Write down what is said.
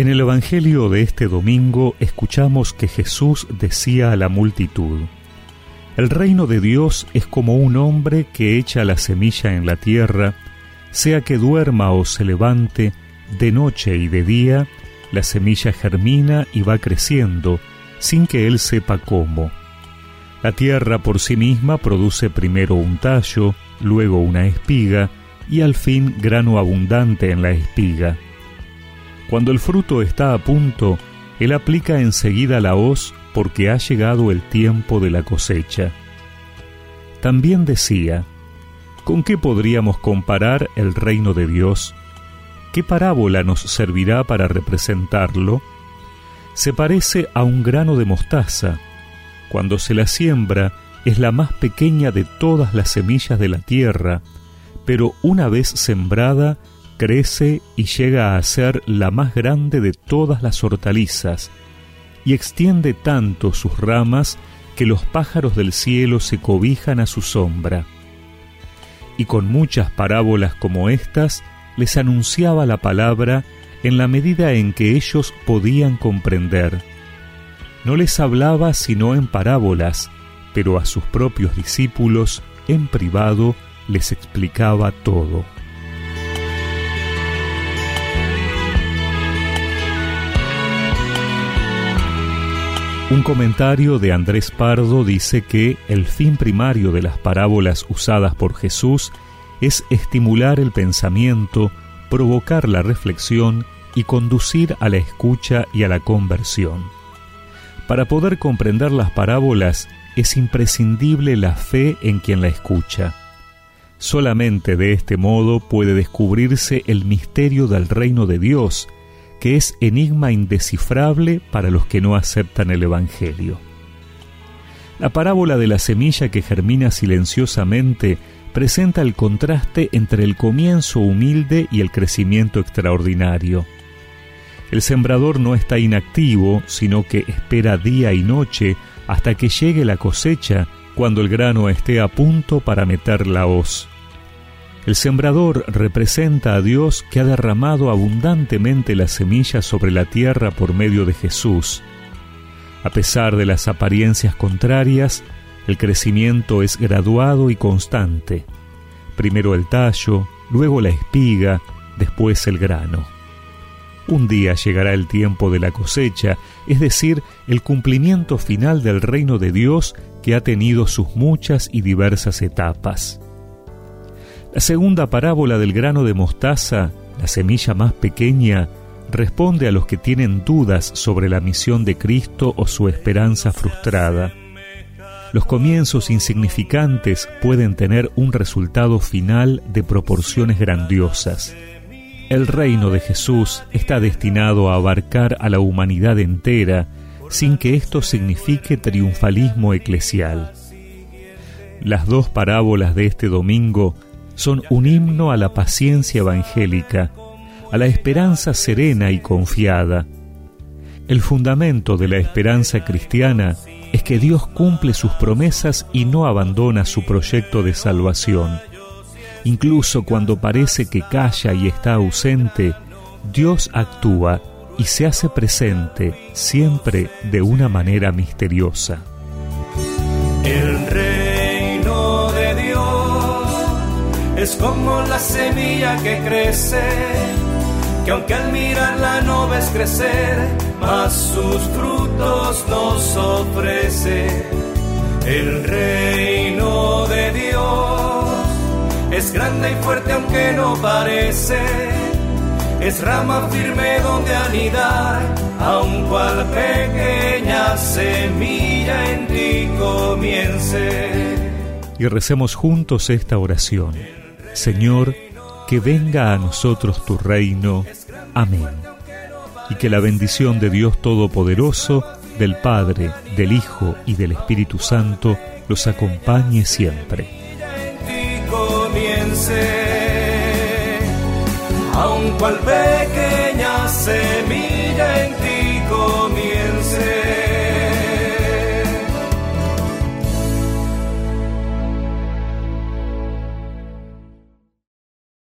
En el Evangelio de este domingo escuchamos que Jesús decía a la multitud, El reino de Dios es como un hombre que echa la semilla en la tierra, sea que duerma o se levante, de noche y de día, la semilla germina y va creciendo, sin que él sepa cómo. La tierra por sí misma produce primero un tallo, luego una espiga, y al fin grano abundante en la espiga. Cuando el fruto está a punto, él aplica enseguida la hoz porque ha llegado el tiempo de la cosecha. También decía, ¿con qué podríamos comparar el reino de Dios? ¿Qué parábola nos servirá para representarlo? Se parece a un grano de mostaza. Cuando se la siembra, es la más pequeña de todas las semillas de la tierra, pero una vez sembrada, crece y llega a ser la más grande de todas las hortalizas, y extiende tanto sus ramas que los pájaros del cielo se cobijan a su sombra. Y con muchas parábolas como estas les anunciaba la palabra en la medida en que ellos podían comprender. No les hablaba sino en parábolas, pero a sus propios discípulos, en privado, les explicaba todo. Un comentario de Andrés Pardo dice que el fin primario de las parábolas usadas por Jesús es estimular el pensamiento, provocar la reflexión y conducir a la escucha y a la conversión. Para poder comprender las parábolas es imprescindible la fe en quien la escucha. Solamente de este modo puede descubrirse el misterio del reino de Dios, que es enigma indescifrable para los que no aceptan el Evangelio. La parábola de la semilla que germina silenciosamente presenta el contraste entre el comienzo humilde y el crecimiento extraordinario. El sembrador no está inactivo, sino que espera día y noche hasta que llegue la cosecha cuando el grano esté a punto para meter la hoz. El sembrador representa a Dios que ha derramado abundantemente la semilla sobre la tierra por medio de Jesús. A pesar de las apariencias contrarias, el crecimiento es graduado y constante. Primero el tallo, luego la espiga, después el grano. Un día llegará el tiempo de la cosecha, es decir, el cumplimiento final del reino de Dios que ha tenido sus muchas y diversas etapas. La segunda parábola del grano de mostaza, la semilla más pequeña, responde a los que tienen dudas sobre la misión de Cristo o su esperanza frustrada. Los comienzos insignificantes pueden tener un resultado final de proporciones grandiosas. El reino de Jesús está destinado a abarcar a la humanidad entera sin que esto signifique triunfalismo eclesial. Las dos parábolas de este domingo son un himno a la paciencia evangélica, a la esperanza serena y confiada. El fundamento de la esperanza cristiana es que Dios cumple sus promesas y no abandona su proyecto de salvación. Incluso cuando parece que calla y está ausente, Dios actúa y se hace presente siempre de una manera misteriosa. Es como la semilla que crece, que aunque al mirarla no ves crecer, mas sus frutos nos ofrece. El reino de Dios es grande y fuerte aunque no parece, es rama firme donde anidar, aun cual pequeña semilla en ti comience. Y recemos juntos esta oración. Señor, que venga a nosotros tu reino. Amén. Y que la bendición de Dios Todopoderoso, del Padre, del Hijo y del Espíritu Santo los acompañe siempre.